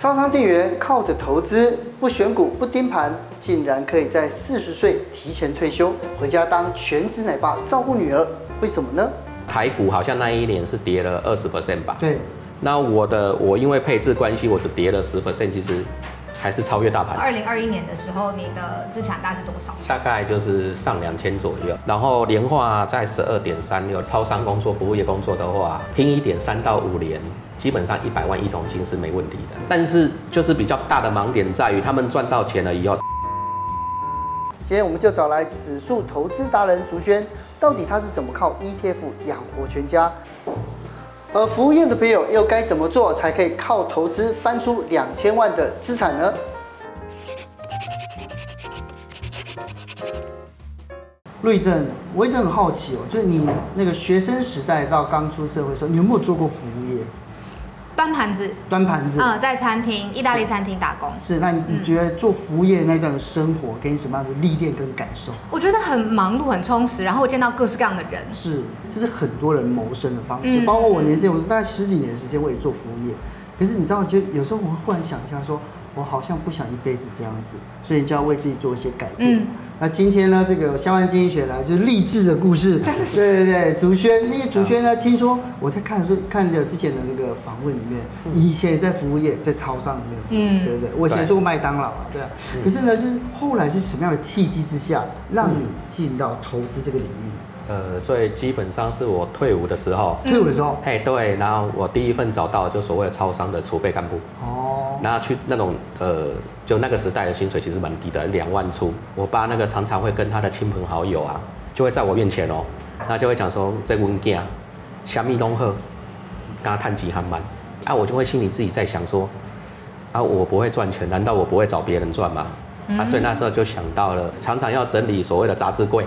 超商店员靠着投资，不选股不盯盘，竟然可以在四十岁提前退休，回家当全职奶爸照顾女儿，为什么呢？台股好像那一年是跌了二十 percent 吧？对。那我的我因为配置关系，我只跌了十 percent，其实还是超越大盘。二零二一年的时候，你的资产大概是多少？大概就是上两千左右。然后年化在十二点三六，超商工作、服务业工作的话，拼一点三到五年。基本上一百万一桶金是没问题的，但是就是比较大的盲点在于他们赚到钱了以后。今天我们就找来指数投资达人竹轩，到底他是怎么靠 ETF 养活全家？而服务业的朋友又该怎么做才可以靠投资翻出两千万的资产呢？瑞正，我一直很好奇哦，就是你那个学生时代到刚出社会的时候，你有没有做过服务业？端盘子，端盘子，嗯，在餐厅，意大利餐厅打工。是，那你你觉得做服务业那段的生活给你什么样的历练跟感受？我觉得很忙碌，很充实，然后我见到各式各样的人。是，这是很多人谋生的方式，嗯、包括我年轻，我大概十几年的时间我也做服务业。可是你知道，就有时候我会忽然想一下说。我好像不想一辈子这样子，所以你就要为自己做一些改变。嗯，那今天呢，这个相关经济学来就是励志的故事。对对对，竹轩，那个竹轩呢，听说我在看的是看的之前的那个访问里面，以前也在服务业，在超商里面服务，对不对？我以前做过麦当劳啊，对啊。可是呢，就是后来是什么样的契机之下，让你进到投资这个领域？呃，最基本上是我退伍的时候，退伍的时候，嘿，对，然后我第一份找到就所谓的超商的储备干部。哦。那去那种呃，就那个时代的薪水其实蛮低的，两万出。我爸那个常常会跟他的亲朋好友啊，就会在我面前哦，那就会讲说这文件，虾米东鹤，跟他谈几行满。啊，我就会心里自己在想说，啊，我不会赚钱，难道我不会找别人赚吗？啊，所以那时候就想到了，常常要整理所谓的杂志柜。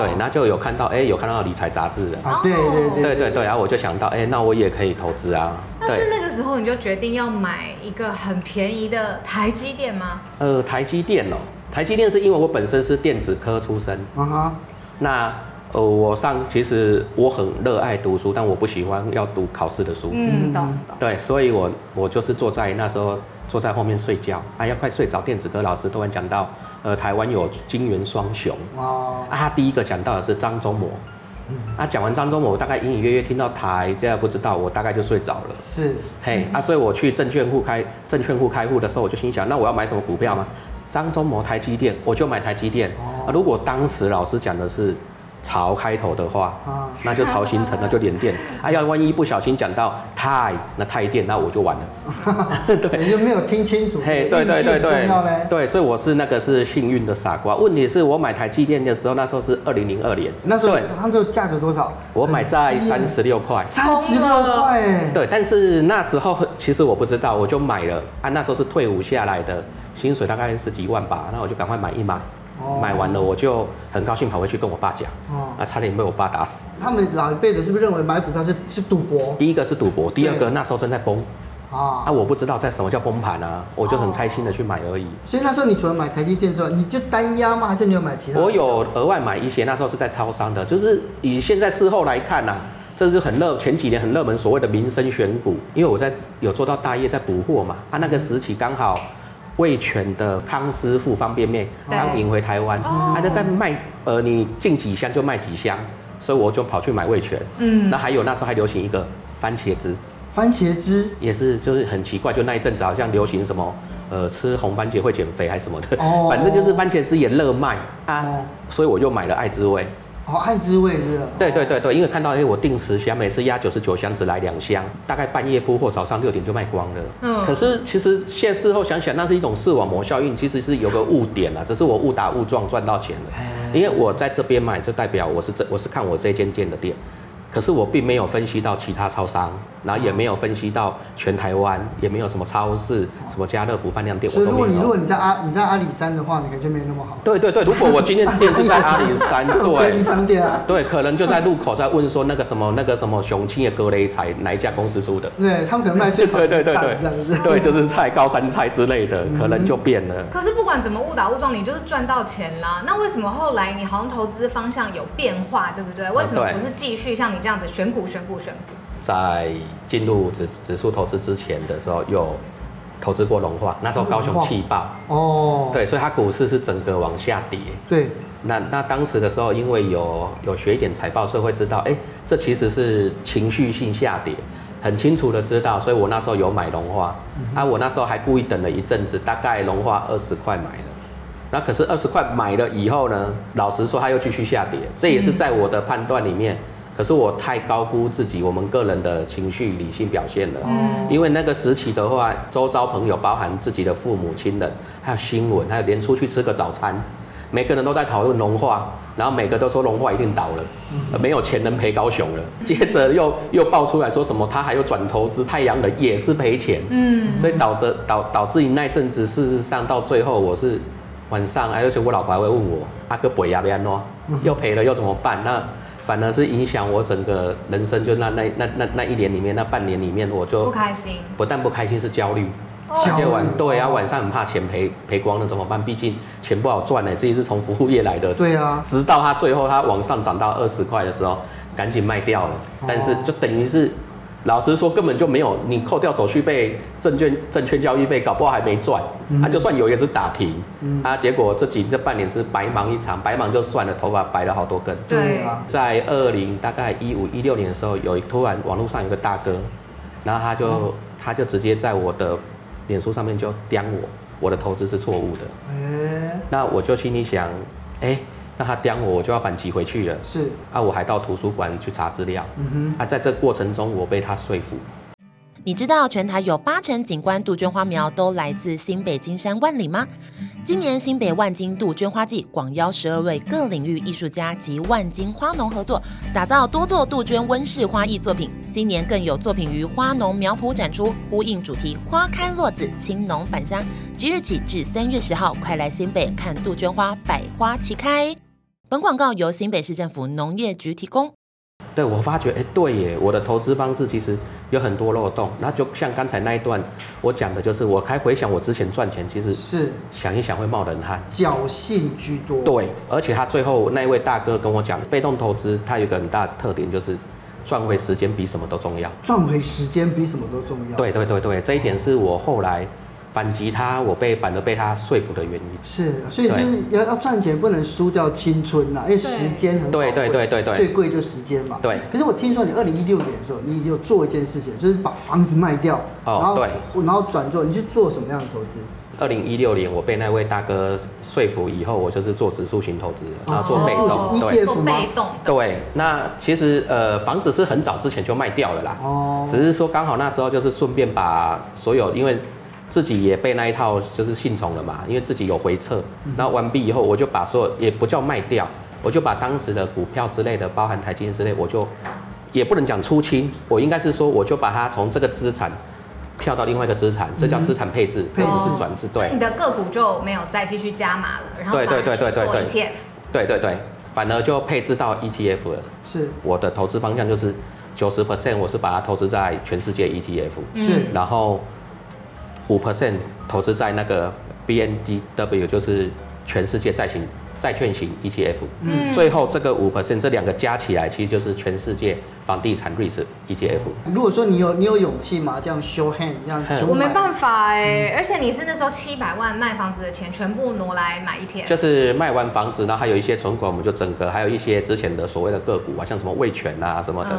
对，然后就有看到，哎，有看到理财杂志的啊，对对对对对对，然后我就想到，哎，那我也可以投资啊。但是那个时候你就决定要买一个很便宜的台积电吗？呃，台积电哦，台积电是因为我本身是电子科出身，啊哈，那呃，我上其实我很热爱读书，但我不喜欢要读考试的书，嗯，懂。对，所以我我就是坐在那时候。坐在后面睡觉，啊，要快睡着。电子科老师突然讲到，呃，台湾有金元双雄。哦。啊，他第一个讲到的是张忠谋。嗯。啊，讲完张忠谋，我大概隐隐约约听到台，这样不知道，我大概就睡着了。是。嘿，啊，所以我去证券户开证券户开户的时候，我就心想，那我要买什么股票吗？张忠谋、台积电，我就买台积电。哦。啊，如果当时老师讲的是。潮开头的话，啊，那就潮新城，那就联电。哎呀，万一不小心讲到泰，那泰电，那我就完了。对，你就没有听清楚。嘿，对对对对，对，所以我是那个是幸运的傻瓜。问题是我买台积电的时候，那时候是二零零二年，那时候它这个价格多少？我买在三十六块。三十六块。对，但是那时候其实我不知道，我就买了。啊，那时候是退伍下来的，薪水大概是几万吧，那我就赶快买一买。买完了，我就很高兴跑回去跟我爸讲，啊，差点被我爸打死。他们老一辈的是不是认为买股票是是赌博？第一个是赌博，第二个那时候正在崩，啊，啊，我不知道在什么叫崩盘啊，我就很开心的去买而已。所以那时候你除了买台积电之外，你就单押吗？还是你有买其他？我有额外买一些，那时候是在超商的，就是以现在事后来看呐，这是很热，前几年很热门所谓的民生选股，因为我在有做到大业在补货嘛，啊，那个时期刚好。味全的康师傅方便面刚引回台湾，他就在卖，呃，你进几箱就卖几箱，所以我就跑去买味全。嗯，那还有那时候还流行一个番茄汁，番茄汁？也是就是很奇怪，就那一阵子好像流行什么，呃，吃红番茄会减肥还是什么的，哦，反正就是番茄汁也热卖啊，所以我就买了爱滋味。哦，爱滋味是吧？对对对对，因为看到哎，我定十箱，每次压九十九箱，只来两箱，大概半夜铺货，早上六点就卖光了。嗯。可是其实现在事后想想，那是一种视网膜效应，其实是有个误点啊，只是我误打误撞赚到钱了。因为我在这边买，就代表我是这我是看我这间店的店。可是我并没有分析到其他超商，然后也没有分析到全台湾，也没有什么超市，什么家乐福、饭量店。所以如果你如果你在阿你在阿里山的话，你感觉没那么好。对对对，如果我今天店是在阿里山，对，商店啊，对，可能就在路口在问说那个什么那个什么雄青的格雷菜哪一家公司出的？对，他们可能卖最好的对对对对，对，就是菜高山菜之类的，可能就变了。可是不管怎么误打误撞，你就是赚到钱啦。那为什么后来你好像投资方向有变化，对不对？为什么不是继续像你这样子选股选？在进入指指数投资之前的时候，有投资过龙化，那时候高雄气爆。哦，对，所以它股市是整个往下跌。对，那那当时的时候，因为有有学一点财报，所以会知道，哎、欸，这其实是情绪性下跌，很清楚的知道，所以我那时候有买龙化，嗯、啊，我那时候还故意等了一阵子，大概龙化二十块买了，那可是二十块买了以后呢，老实说，它又继续下跌，这也是在我的判断里面。可是我太高估自己，我们个人的情绪理性表现了。嗯，因为那个时期的话，周遭朋友，包含自己的父母亲人，还有新闻，还有连出去吃个早餐，每个人都在讨论龙化，然后每个都说龙化一定倒了，嗯，没有钱能赔高雄了。接着又又爆出来说什么，他还有转投资太阳能也是赔钱。嗯，所以导致导导致于那阵子，事实上到最后我是晚上，而且我老婆还会问我，阿哥赔呀，别弄，又赔了又怎么办？那反而是影响我整个人生，就那那那那那一年里面，那半年里面，我就不开心。不但不开心，是焦虑。而且。晚对啊，晚上很怕钱赔赔光了怎么办？毕竟钱不好赚呢，自己是从服务业来的。对啊。直到它最后它往上涨到二十块的时候，赶紧卖掉了。但是就等于是。老实说，根本就没有你扣掉手续费、证券证券交易费，搞不好还没赚。他、嗯啊、就算有也是打平。嗯、啊，结果这几这半年是白忙一场，白忙就算了，头发白了好多根。对啊。在二零大概一五一六年的时候，有突然网络上有个大哥，然后他就、嗯、他就直接在我的脸书上面就刁我，我的投资是错误的。欸、那我就心里想，哎、欸。那他刁我，我就要反击回去了。是啊，我还到图书馆去查资料。嗯哼，啊，在这过程中，我被他说服。你知道全台有八成景观杜鹃花苗都来自新北金山万里吗？今年新北万金杜鹃花季广邀十二位各领域艺术家及万金花农合作，打造多座杜鹃温室花艺作品。今年更有作品于花农苗圃展出，呼应主题“花开落子，青农返乡”。即日起至三月十号，快来新北看杜鹃花，百花齐开。本广告由新北市政府农业局提供。对，我发觉，哎，对耶，我的投资方式其实有很多漏洞。那就像刚才那一段我讲的，就是我开回想我之前赚钱，其实是想一想会冒冷汗，侥幸居多。对，而且他最后那一位大哥跟我讲，被动投资它有一个很大的特点，就是赚回时间比什么都重要。赚回时间比什么都重要。对对对对，这一点是我后来。反击他，我被反而被他说服的原因是，所以就是要要赚钱，不能输掉青春呐，因为时间很贵。对对对对对，最贵就时间嘛。对。可是我听说你二零一六年的时候，你有做一件事情，就是把房子卖掉，然后对，然后转做，你去做什么样的投资？二零一六年我被那位大哥说服以后，我就是做指数型投资，然后做被动，对，做被动。对，那其实呃房子是很早之前就卖掉了啦，哦，只是说刚好那时候就是顺便把所有因为。自己也被那一套就是信从了嘛，因为自己有回撤，然后完毕以后，我就把所有也不叫卖掉，我就把当时的股票之类的，包含台积电之类，我就也不能讲出清，我应该是说，我就把它从这个资产跳到另外一个资产，这叫资产配置，配置转置。对，你的个股就没有再继续加码了，然后对对对对对对 ETF，对对对，反而就配置到 ETF 了。是，我的投资方向就是九十 percent，我是把它投资在全世界 ETF，是，然后。五 percent 投资在那个 BNDW，就是全世界债型债券型 ETF。嗯，最后这个五 percent 这两个加起来，其实就是全世界房地产 REITs ETF。如果说你有你有勇气吗？这样 show hand 这样，我没办法哎。而且你是那时候七百万卖房子的钱，全部挪来买 ETF。就是卖完房子，然后还有一些存款，我们就整个还有一些之前的所谓的个股啊，像什么味全啊什么的。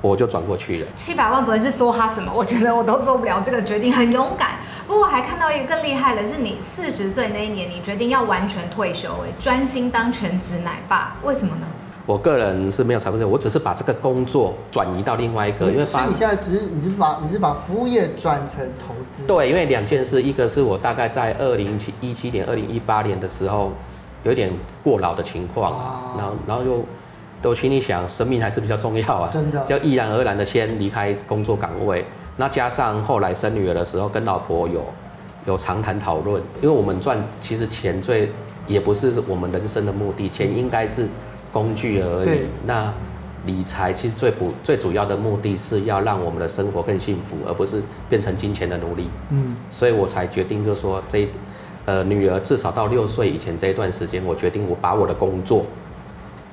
我就转过去了。七百万不是说他什么，我觉得我都做不了这个决定，很勇敢。不过我还看到一个更厉害的，是你四十岁那一年，你决定要完全退休，哎，专心当全职奶爸，为什么呢？我个人是没有财富自由，我只是把这个工作转移到另外一个，因为发你现在只是你是把你是把服务业转成投资。对，因为两件事，一个是我大概在二零一七年、二零一八年的时候，有点过劳的情况，然后然后又。都心里想，生命还是比较重要啊，真的，就毅然而然的先离开工作岗位。那加上后来生女儿的时候，跟老婆有有长谈讨论，因为我们赚其实钱最也不是我们人生的目的，钱应该是工具而已。那理财其实最不最主要的目的是要让我们的生活更幸福，而不是变成金钱的奴隶。嗯，所以我才决定就是说这呃女儿至少到六岁以前这一段时间，我决定我把我的工作。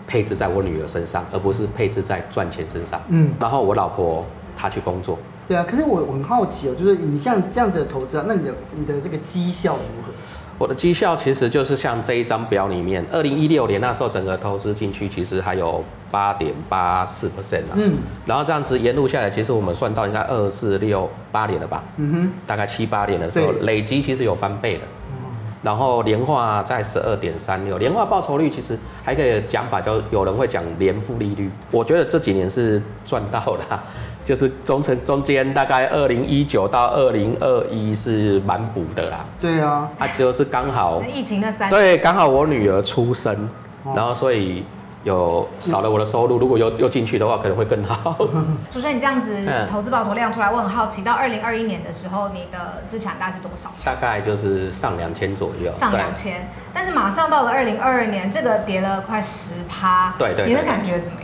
配置在我女儿身上，而不是配置在赚钱身上。嗯，然后我老婆她去工作，对啊，可是我很好奇哦，就是你像这样子的投资啊，那你的你的这个绩效如何？我的绩效其实就是像这一张表里面，二零一六年那时候整个投资进去，其实还有八点八四 percent 啊。嗯。然后这样子沿路下来，其实我们算到应该二四六八年了吧？嗯哼。大概七八年的时候，累积其实有翻倍的。嗯。然后年化在十二点三六，年化报酬率其实还可以讲法，就有人会讲年复利率。我觉得这几年是赚到了。就是中程中间大概二零一九到二零二一是蛮补的啦。对啊，啊就是刚好疫情那三对，刚好我女儿出生，哦、然后所以有少了我的收入，如果又又进去的话，可能会更好。主持人，你这样子投资报酬量出来，我很好奇，到二零二一年的时候，你的资产大概是多少？大概就是上两千左右。上两千，但是马上到了二零二二年，这个跌了快十趴。对对，你的感觉怎么样？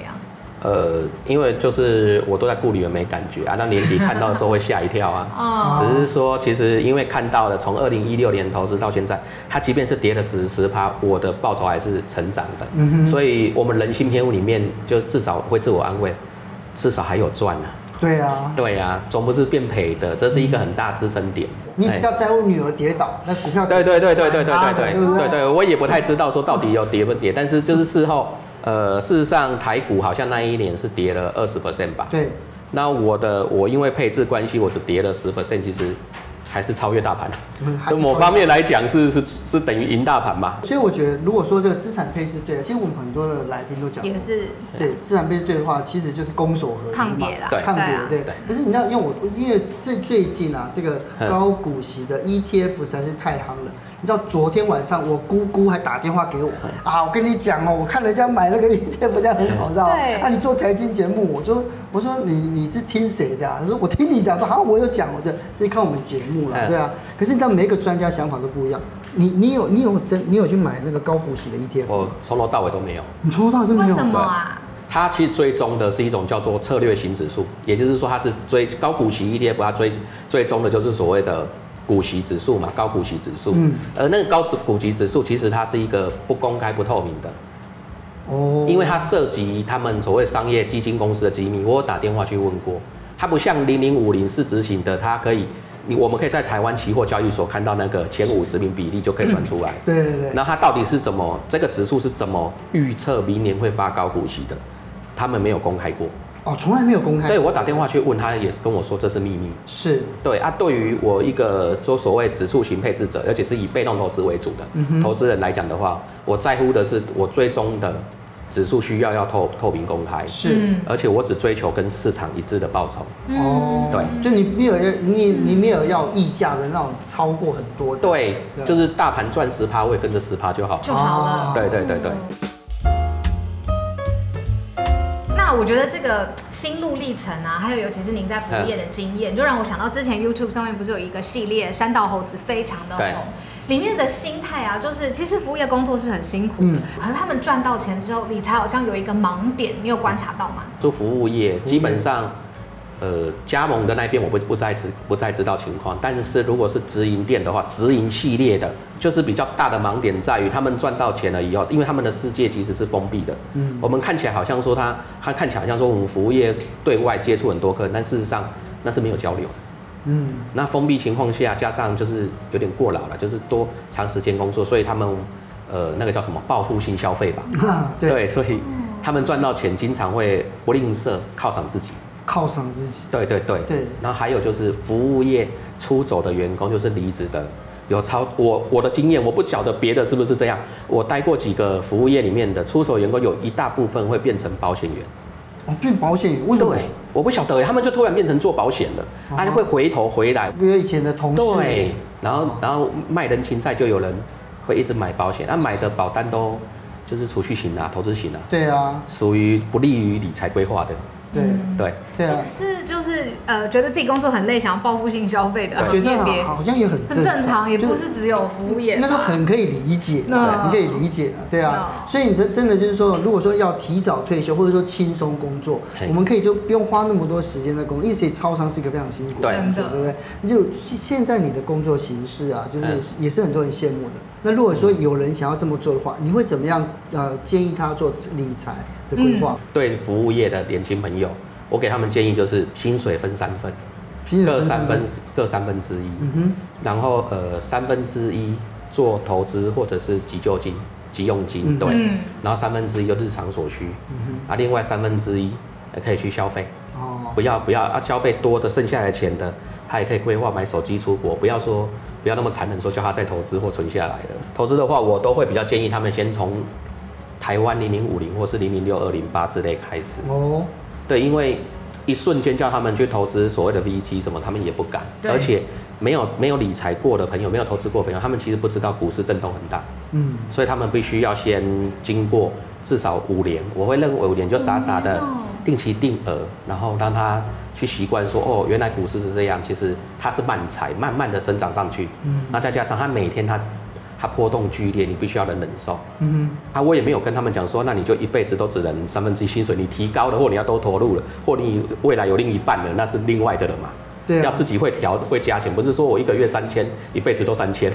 呃，因为就是我都在顾虑，没感觉啊。那年底看到的时候会吓一跳啊。哦。只是说，其实因为看到了，从二零一六年投资到现在，它即便是跌了十十趴，我的报酬还是成长的。嗯哼。所以，我们人性偏误里面，就至少会自我安慰，至少还有赚呢。对啊。对啊，总不是变赔的，这是一个很大支撑点。你比较在乎女儿跌倒，那股票对对对对对对对对对对，我也不太知道说到底有跌不跌，但是就是事后。呃，事实上，台股好像那一年是跌了二十 percent 吧？对。那我的我因为配置关系，我只跌了十 percent，其实还是超越大盘。从某方面来讲，是是是等于赢大盘嘛。所以我觉得，如果说这个资产配置对，其实我们很多的来宾都讲也是对资产配置对的话，其实就是攻守合一嘛。抗跌啦，抗跌对。可是你知道，因为我因为这最近啊，这个高股息的 ETF 实在是太夯了。你知道昨天晚上我姑姑还打电话给我啊，我跟你讲哦，我看人家买那个 ETF 这样很好，知道吗？对。啊，你做财经节目，我就我说你你是听谁的啊？他说我听你的，说好像我有讲，我这是看我们节目了，对啊。可是你知道每一个专家想法都不一样，你你有你有真你有去买那个高股息的 ETF？我从头到尾都没有。你从头到尾都没有？为什么啊？它其实追踪的是一种叫做策略型指数，也就是说它是追高股息 ETF，它追追踪的就是所谓的。股息指数嘛，高股息指数，嗯，而那个高股息指数其实它是一个不公开、不透明的，哦，因为它涉及他们所谓商业基金公司的机密。我有打电话去问过，它不像零零五零是执行的，它可以，你我们可以在台湾期货交易所看到那个前五十名比例就可以算出来，对对对。那它到底是怎么这个指数是怎么预测明年会发高股息的？他们没有公开过。哦，从来没有公开。对，我打电话去问他，也是跟我说这是秘密。是。对啊，对于我一个说所谓指数型配置者，而且是以被动投资为主的、嗯、投资人来讲的话，我在乎的是我追踪的指数需要要透透明公开。是。而且我只追求跟市场一致的报酬。哦、嗯。对，就你没有要你你没有要溢价的那种超过很多的。对，对就是大盘赚十趴，我也跟着十趴就好。就好了。对对对对。那我觉得这个 心路历程啊，还有尤其是您在服务业的经验，就让我想到之前 YouTube 上面不是有一个系列《山道猴子》非常的红，里面的心态啊，就是其实服务业工作是很辛苦的，嗯、可是他们赚到钱之后，理财好像有一个盲点，你有观察到吗？做服务业基本上。呃，加盟的那边我不不再知不再知道情况，但是如果是直营店的话，直营系列的，就是比较大的盲点在于他们赚到钱了以后，因为他们的世界其实是封闭的。嗯，我们看起来好像说他他看起来好像说我们服务业对外接触很多客人，但事实上那是没有交流的。嗯，那封闭情况下，加上就是有点过劳了，就是多长时间工作，所以他们呃那个叫什么报复性消费吧？啊，对，对，所以他们赚到钱经常会不吝啬犒赏自己。犒赏自己，对对对对。然后还有就是服务业出走的员工，就是离职的，有超我我的经验，我不晓得别的是不是这样。我待过几个服务业里面的出走员工，有一大部分会变成保险员。哦，变保险员？为什么？对，我不晓得，他们就突然变成做保险了，他就会回头回来。因为以前的同事。对，然后然后卖人情债，就有人会一直买保险，那买的保单都就是储蓄型啊，投资型啊。对啊。属于不利于理财规划的。对。对。对啊！呃，觉得自己工作很累，想要报复性消费的，我觉得好像也很很正常，也不是只有服务业，那个很可以理解，对，你可以理解啊，对啊。所以你这真的就是说，如果说要提早退休，或者说轻松工作，我们可以就不用花那么多时间在工作，因为超商是一个非常辛苦的工作，对不对？就现在你的工作形式啊，就是也是很多人羡慕的。那如果说有人想要这么做的话，你会怎么样？呃，建议他做理财的规划？对服务业的年轻朋友，我给他们建议就是薪水分三份，各三分各三分之一。嗯哼。然后呃三分之一做投资或者是急救金、急用金，嗯、对。嗯。然后三分之一就日常所需。嗯哼。啊，另外三分之一也可以去消费。哦。不要不要啊！消费多的剩下来钱的，他也可以规划买手机出国。不要说不要那么残忍，说叫他再投资或存下来的。投资的话，我都会比较建议他们先从台湾零零五零或是零零六二零八之类开始。哦。对，因为。一瞬间叫他们去投资所谓的 VT 什么，他们也不敢。而且没有没有理财过的朋友，没有投资过的朋友，他们其实不知道股市震动很大。嗯，所以他们必须要先经过至少五年。我会认为五年就傻傻的定期定额，然后让他去习惯说，哦，原来股市是这样，其实它是慢财，慢慢的生长上去。嗯，那再加上他每天他。它波动剧烈，你必须要能忍受。嗯哼，啊，我也没有跟他们讲说，那你就一辈子都只能三分之一薪水，你提高了或你要都投入了，或你未来有另一半了，那是另外的了嘛。对、啊，要自己会调会加钱，不是说我一个月三千，一辈子都三千。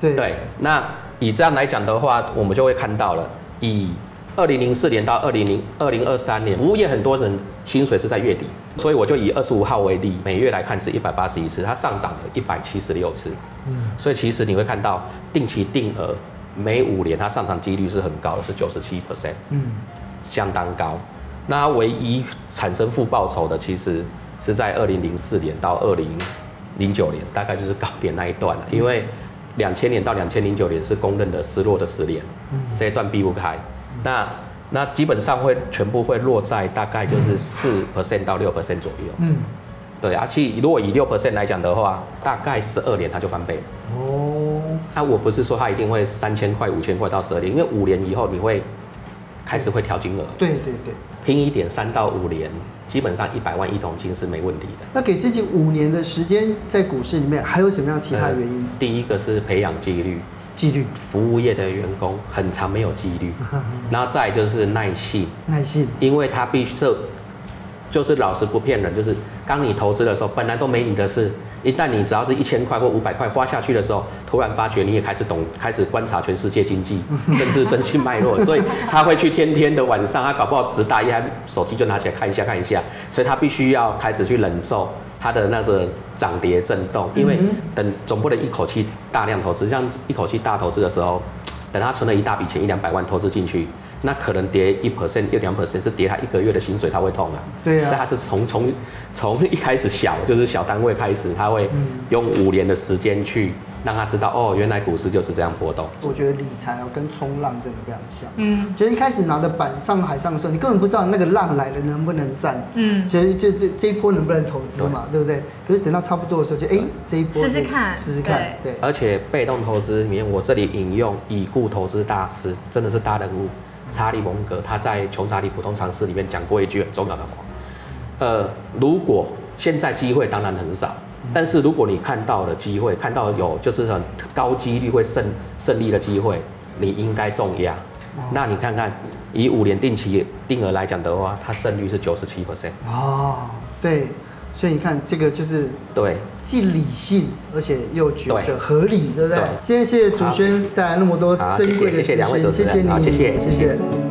对对，那以这样来讲的话，我们就会看到了，以。二零零四年到二零零二零二三年，服务业很多人薪水是在月底，所以我就以二十五号为例，每月来看是一百八十一次，它上涨了一百七十六次。嗯，所以其实你会看到定期定额每五年它上涨几率是很高的，是九十七 percent，嗯，相当高。那唯一产生负报酬的，其实是在二零零四年到二零零九年，大概就是高点那一段了，因为两千年到两千零九年是公认的失落的十年，这一段避不开。那那基本上会全部会落在大概就是四 percent 到六 percent 左右。嗯，对，而且如果以六 percent 来讲的话，大概十二年它就翻倍。哦，那我不是说它一定会三千块、五千块到十二年，因为五年以后你会开始会调金额。对对对，拼一点，三到五年，基本上一百万一桶金是没问题的。那给自己五年的时间在股市里面，还有什么样其他的原因？呃，第一个是培养纪律。纪律，服务业的员工很常没有纪律，然后再就是耐性，耐性，因为他必须就就是老实不骗人，就是当你投资的时候，本来都没你的事，一旦你只要是一千块或五百块花下去的时候，突然发觉你也开始懂，开始观察全世界经济，甚至经济脉络，所以他会去天天的晚上，他搞不好只打一台手机就拿起来看一下看一下，所以他必须要开始去忍受。它的那个涨跌震动，因为等总不能一口气大量投资，像一口气大投资的时候，等他存了一大笔钱，一两百万投资进去，那可能跌一 percent、一两 percent，是跌他一个月的薪水，他会痛啊。对啊。所以他是从从从一开始小，就是小单位开始，他会用五年的时间去。让他知道哦，原来股市就是这样波动。我觉得理财哦跟冲浪真的非常像。嗯，觉得一开始拿着板上海上的时候，你根本不知道那个浪来了能不能站。嗯，其实就这这一波能不能投资嘛，对，对不对？可是等到差不多的时候就，就哎这一波试试看，试试看。对。而且被动投资里面，我这里引用已故投资大师，真的是大人物查理蒙格，他在《穷查理普通常识》里面讲过一句很重要的话。呃，如果现在机会当然很少。但是如果你看到了机会，看到有就是很高几率会胜胜利的机会，你应该重压。哦、那你看看，以五年定期定额来讲的话，它胜率是九十七 percent。哦，对，所以你看这个就是对，既理性而且又觉得合理，对，对不对？对，今天谢谢祖轩带来那么多珍贵的资讯，谢谢你，谢谢。谢谢。